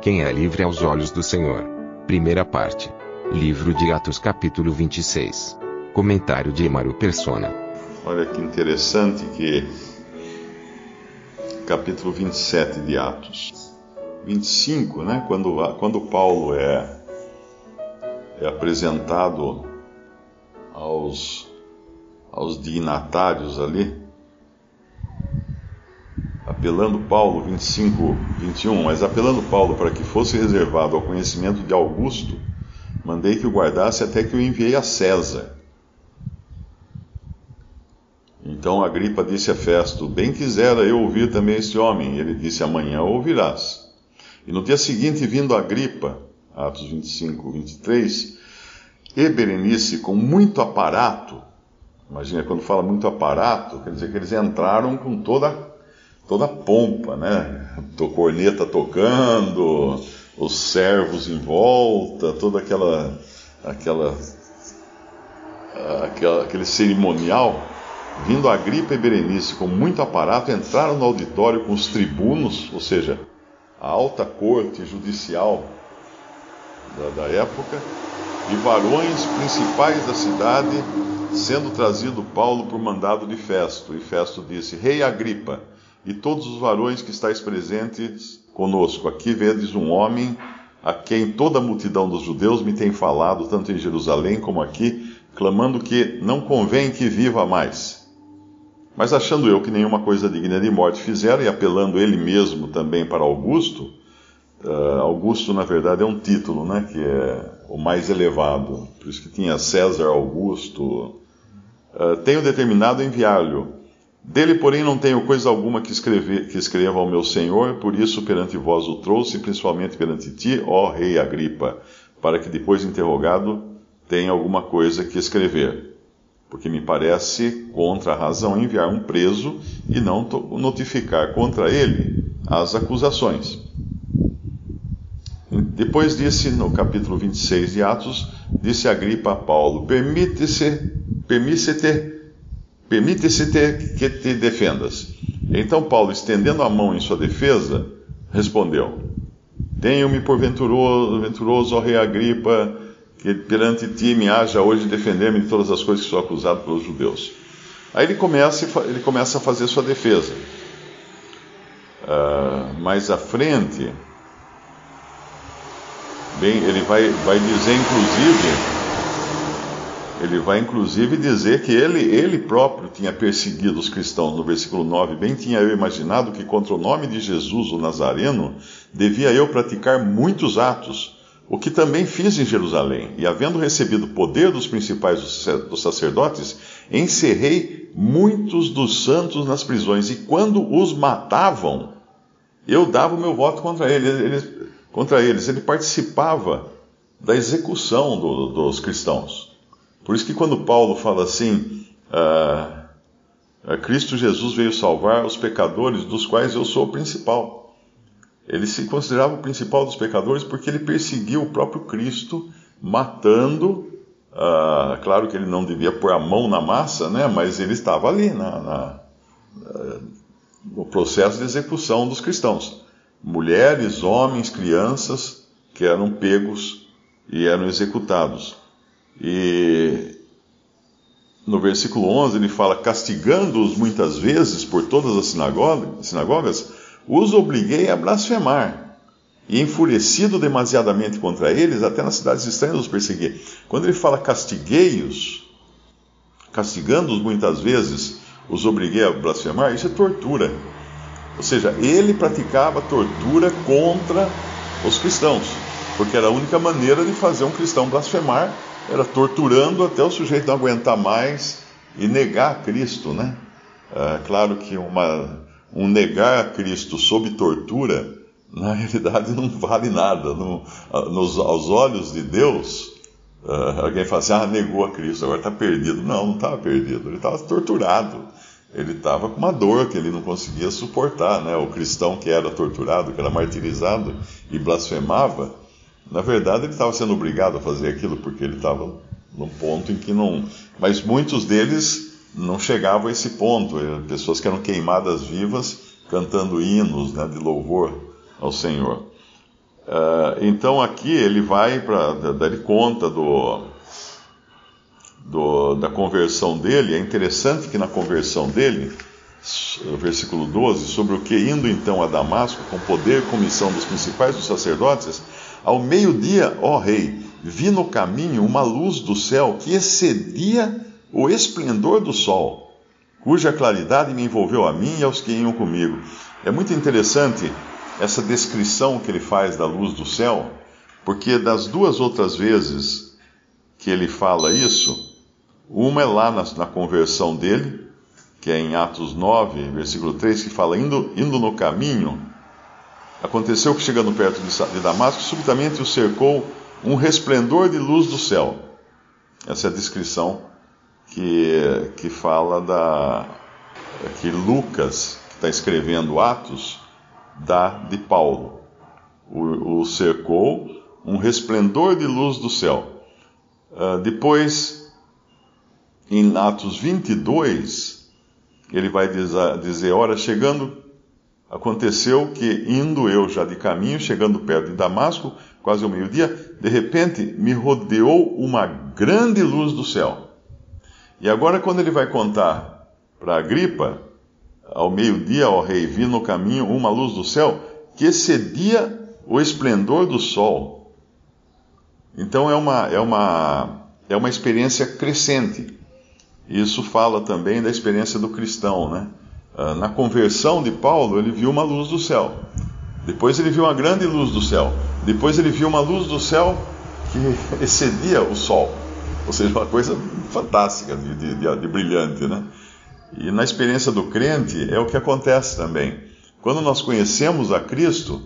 Quem é livre aos olhos do Senhor? Primeira parte. Livro de Atos capítulo 26. Comentário de Emaro Persona. Olha que interessante que capítulo 27 de Atos. 25, né? Quando, quando Paulo é, é apresentado aos, aos dignatários ali, apelando Paulo, 25, 21, mas apelando Paulo para que fosse reservado ao conhecimento de Augusto, mandei que o guardasse até que o enviei a César. Então Agripa disse a Festo: Bem quisera eu ouvir também este homem. Ele disse: Amanhã ouvirás. E no dia seguinte, vindo Agripa, Atos 25, 23, e Berenice, com muito aparato, imagina quando fala muito aparato, quer dizer que eles entraram com toda, toda a pompa, né? Corneta tocando, os servos em volta, toda aquela, aquela, aquela aquele cerimonial Vindo Agripa e Berenice com muito aparato, entraram no auditório com os tribunos, ou seja, a alta corte judicial da, da época, e varões principais da cidade, sendo trazido Paulo por mandado de Festo. E Festo disse: Rei Agripa, e todos os varões que estáis presentes conosco, aqui vedes um homem a quem toda a multidão dos judeus me tem falado, tanto em Jerusalém como aqui, clamando que não convém que viva mais. Mas achando eu que nenhuma coisa digna de morte fizeram, e apelando ele mesmo também para Augusto, uh, Augusto na verdade é um título, né, que é o mais elevado, por isso que tinha César Augusto, uh, tenho determinado enviar-lhe. Dele, porém, não tenho coisa alguma que, escrever, que escreva ao meu senhor, por isso perante vós o trouxe, principalmente perante ti, ó rei Agripa, para que depois interrogado tenha alguma coisa que escrever porque me parece contra a razão enviar um preso e não notificar contra ele as acusações. Depois disse, no capítulo 26 de Atos, disse Agripa a Paulo: Permite-se, permite-te, permite-se que te defendas. Então Paulo, estendendo a mão em sua defesa, respondeu: Tenho-me por venturoso, venturoso, ó rei Agripa, que perante ti me haja hoje defender-me de todas as coisas que sou acusado pelos judeus. Aí ele começa, ele começa a fazer sua defesa. Uh, mais à frente, bem, ele vai, vai dizer inclusive, ele vai inclusive dizer que ele, ele próprio tinha perseguido os cristãos. No versículo 9, bem tinha eu imaginado que contra o nome de Jesus, o Nazareno, devia eu praticar muitos atos o que também fiz em Jerusalém, e havendo recebido poder dos principais dos sacerdotes, encerrei muitos dos santos nas prisões, e quando os matavam, eu dava o meu voto contra eles. Ele, contra eles. ele participava da execução do, dos cristãos. Por isso que quando Paulo fala assim, ah, Cristo Jesus veio salvar os pecadores, dos quais eu sou o principal. Ele se considerava o principal dos pecadores porque ele perseguiu o próprio Cristo, matando. Uh, claro que ele não devia pôr a mão na massa, né? mas ele estava ali na, na, uh, no processo de execução dos cristãos. Mulheres, homens, crianças que eram pegos e eram executados. E no versículo 11 ele fala: castigando-os muitas vezes por todas as sinagogas, sinagogas os obriguei a blasfemar. E enfurecido demasiadamente contra eles, até nas cidades estranhas os persegui. Quando ele fala castiguei-os, castigando-os muitas vezes, os obriguei a blasfemar, isso é tortura. Ou seja, ele praticava tortura contra os cristãos, porque era a única maneira de fazer um cristão blasfemar, era torturando até o sujeito não aguentar mais e negar Cristo, né? É, claro que uma um negar a Cristo sob tortura, na realidade não vale nada. No, nos, aos olhos de Deus, uh, alguém fala assim: ah, negou a Cristo, agora está perdido. Não, não estava perdido, ele estava torturado. Ele estava com uma dor que ele não conseguia suportar. Né? O cristão que era torturado, que era martirizado e blasfemava, na verdade ele estava sendo obrigado a fazer aquilo porque ele estava num ponto em que não. Mas muitos deles não chegavam a esse ponto. Pessoas que eram queimadas vivas cantando hinos né, de louvor ao Senhor. Uh, então aqui ele vai para dar conta do, do, da conversão dele. É interessante que na conversão dele, versículo 12, sobre o que indo então a Damasco com poder e comissão dos principais dos sacerdotes, ao meio-dia, ó rei, vi no caminho uma luz do céu que excedia o esplendor do sol, cuja claridade me envolveu a mim e aos que iam comigo. É muito interessante essa descrição que ele faz da luz do céu, porque das duas outras vezes que ele fala isso, uma é lá na, na conversão dele, que é em Atos 9, versículo 3, que fala: indo, indo no caminho, aconteceu que chegando perto de, Damasco, subitamente o cercou um resplendor de luz do céu. Essa é a descrição que, que fala da. que Lucas, que está escrevendo Atos, dá de Paulo. O, o, cercou um resplendor de luz do céu. Uh, depois, em Atos 22, ele vai dizer: Ora, chegando Aconteceu que, indo eu já de caminho, chegando perto de Damasco, quase ao meio-dia, de repente me rodeou uma grande luz do céu. E agora, quando ele vai contar para Agripa, ao meio-dia, ó rei, vi no caminho uma luz do céu que excedia o esplendor do sol. Então é uma, é uma, é uma experiência crescente. Isso fala também da experiência do cristão, né? Ah, na conversão de Paulo, ele viu uma luz do céu. Depois ele viu uma grande luz do céu. Depois ele viu uma luz do céu que excedia o sol. Ou seja, uma coisa fantástica, de, de, de, de brilhante, né? E na experiência do crente é o que acontece também. Quando nós conhecemos a Cristo,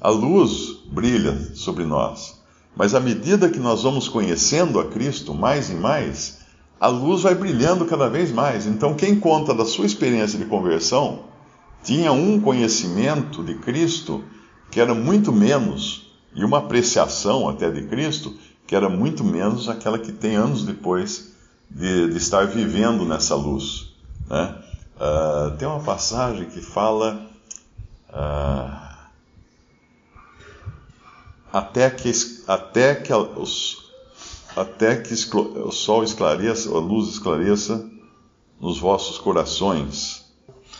a luz brilha sobre nós. Mas à medida que nós vamos conhecendo a Cristo mais e mais, a luz vai brilhando cada vez mais. Então, quem conta da sua experiência de conversão tinha um conhecimento de Cristo que era muito menos, e uma apreciação até de Cristo que era muito menos aquela que tem anos depois de, de estar vivendo nessa luz. Né? Uh, tem uma passagem que fala. Uh, até que, até que os, até que o sol esclareça, a luz esclareça nos vossos corações,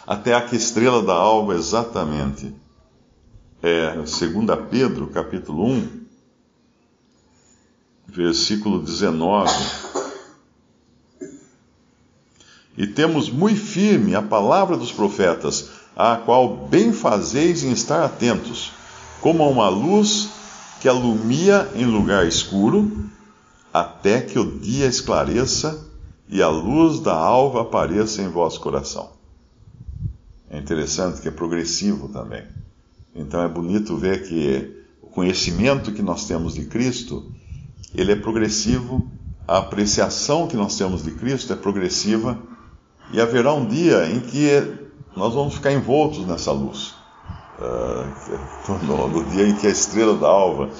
até a que estrela da alva exatamente. É 2 Pedro, capítulo 1, versículo 19. E temos muito firme a palavra dos profetas, a qual bem fazeis em estar atentos, como a uma luz que alumia em lugar escuro, até que o dia esclareça e a luz da alva apareça em vosso coração. É interessante que é progressivo também. Então é bonito ver que o conhecimento que nós temos de Cristo, ele é progressivo, a apreciação que nós temos de Cristo é progressiva, e haverá um dia em que nós vamos ficar envoltos nessa luz. Uh, no, no dia em que a estrela da alva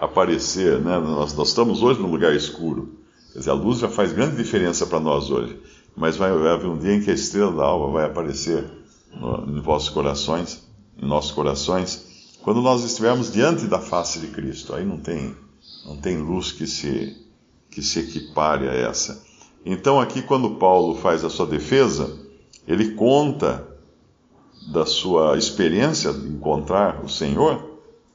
aparecer, né? Nós, nós, estamos hoje num lugar escuro. Quer dizer, a luz já faz grande diferença para nós hoje. Mas vai, haver um dia em que a estrela da alva vai aparecer no, em vossos corações, em nossos corações, quando nós estivermos diante da face de Cristo. Aí não tem, não tem luz que se, que se equipare a essa. Então, aqui, quando Paulo faz a sua defesa, ele conta da sua experiência de encontrar o Senhor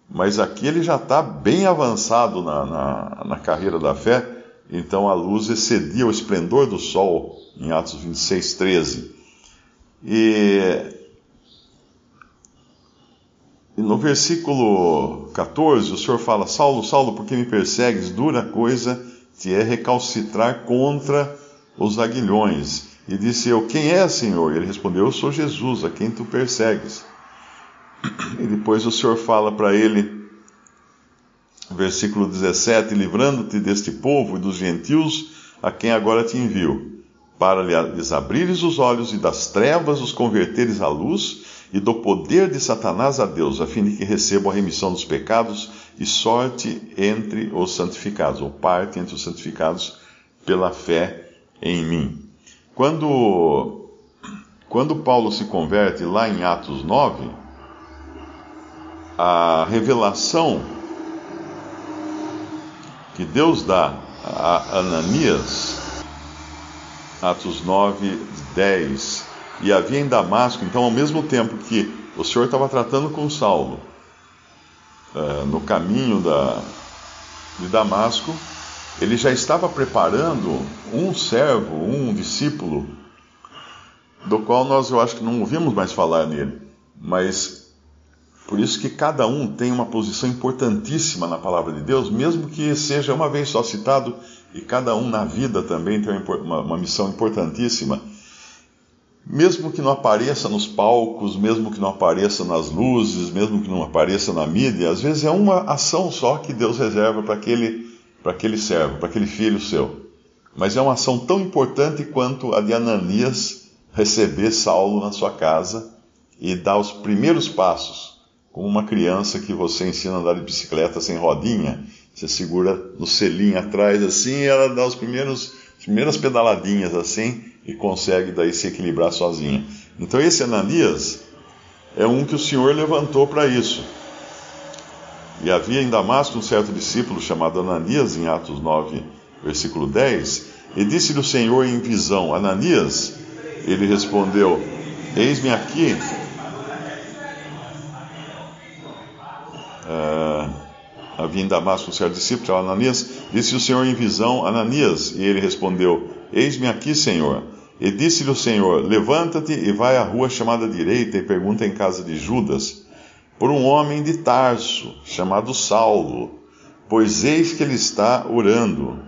mas aqui ele já está bem avançado na, na, na, carreira da fé, então a luz excedia o esplendor do sol, em Atos 26, 13. E, e no versículo 14, o Senhor fala: Saulo, Saulo, por que me persegues? Dura coisa te é recalcitrar contra os aguilhões. E disse eu: Quem é, Senhor? E ele respondeu: Eu sou Jesus, a quem tu persegues. E depois o Senhor fala para ele, versículo 17: Livrando-te deste povo e dos gentios a quem agora te envio, para lhes abrires os olhos e das trevas os converteres à luz e do poder de Satanás a Deus, a fim de que recebam a remissão dos pecados e sorte entre os santificados, ou parte entre os santificados pela fé em mim. Quando, quando Paulo se converte lá em Atos 9, a revelação que Deus dá a Ananias, Atos 9, 10, e havia em Damasco, então, ao mesmo tempo que o Senhor estava tratando com Saulo, uh, no caminho da, de Damasco, ele já estava preparando um servo, um discípulo, do qual nós eu acho que não ouvimos mais falar nele, mas por isso que cada um tem uma posição importantíssima na palavra de Deus, mesmo que seja uma vez só citado, e cada um na vida também tem uma, uma missão importantíssima. Mesmo que não apareça nos palcos, mesmo que não apareça nas luzes, mesmo que não apareça na mídia, às vezes é uma ação só que Deus reserva para aquele para aquele servo, para aquele filho seu. Mas é uma ação tão importante quanto a de Ananias receber Saulo na sua casa e dar os primeiros passos, como uma criança que você ensina a andar de bicicleta sem rodinha. Você segura no selinho atrás assim e ela dá os primeiros, as primeiras pedaladinhas assim e consegue daí se equilibrar sozinha. Então esse Ananias é um que o Senhor levantou para isso. E havia em Damasco um certo discípulo chamado Ananias, em Atos 9, versículo 10, e disse-lhe o Senhor em visão: Ananias, ele respondeu: Eis-me aqui. Havia em Damasco um certo discípulo chamado Ananias, disse o Senhor em visão: Ananias, e ele respondeu: Eis-me aqui, Senhor. E disse-lhe o Senhor: Levanta-te e vai à rua chamada direita e pergunta em casa de Judas por um homem de Tarso, chamado Saulo, pois eis que ele está orando.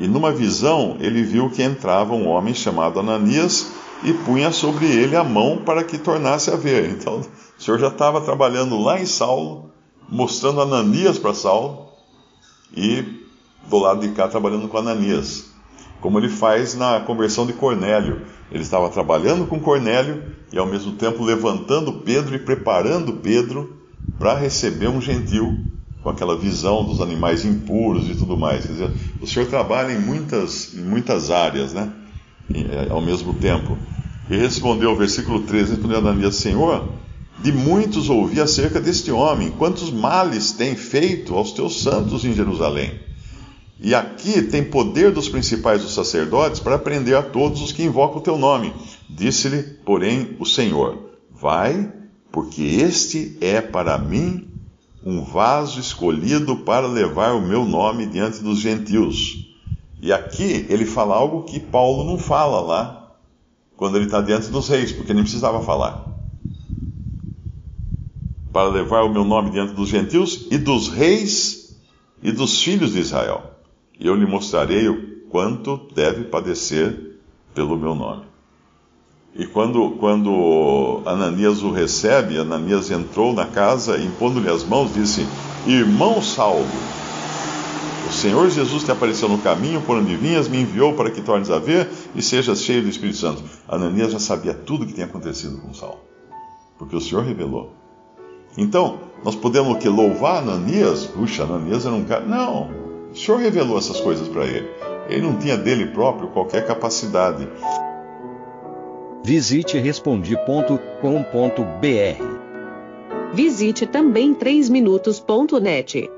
E numa visão ele viu que entrava um homem chamado Ananias e punha sobre ele a mão para que tornasse a ver. Então o Senhor já estava trabalhando lá em Saulo, mostrando Ananias para Saulo, e do lado de cá trabalhando com Ananias como ele faz na conversão de Cornélio. Ele estava trabalhando com Cornélio e ao mesmo tempo levantando Pedro e preparando Pedro para receber um gentil com aquela visão dos animais impuros e tudo mais. Quer dizer, o Senhor trabalha em muitas, em muitas áreas, né? E, ao mesmo tempo. E respondeu, versículo 13, respondeu Ananias, Senhor, de muitos ouvi acerca deste homem, quantos males tem feito aos teus santos em Jerusalém. E aqui tem poder dos principais dos sacerdotes para prender a todos os que invocam o teu nome. Disse-lhe, porém, o Senhor: Vai, porque este é para mim um vaso escolhido para levar o meu nome diante dos gentios. E aqui ele fala algo que Paulo não fala lá, quando ele está diante dos reis, porque nem precisava falar. Para levar o meu nome diante dos gentios e dos reis e dos filhos de Israel e eu lhe mostrarei o quanto deve padecer pelo meu nome. E quando, quando Ananias o recebe, Ananias entrou na casa impondo-lhe as mãos, disse: Irmão Saulo, o Senhor Jesus te apareceu no caminho por onde vinhas, me enviou para que tornes a ver e sejas cheio do Espírito Santo. Ananias já sabia tudo o que tinha acontecido com Saulo, porque o Senhor revelou. Então, nós podemos que louvar Ananias? Puxa, Ananias era um cara. Não, o Senhor revelou essas coisas para ele. Ele não tinha dele próprio qualquer capacidade. Visite respondi.com.br. Visite também 3minutos.net.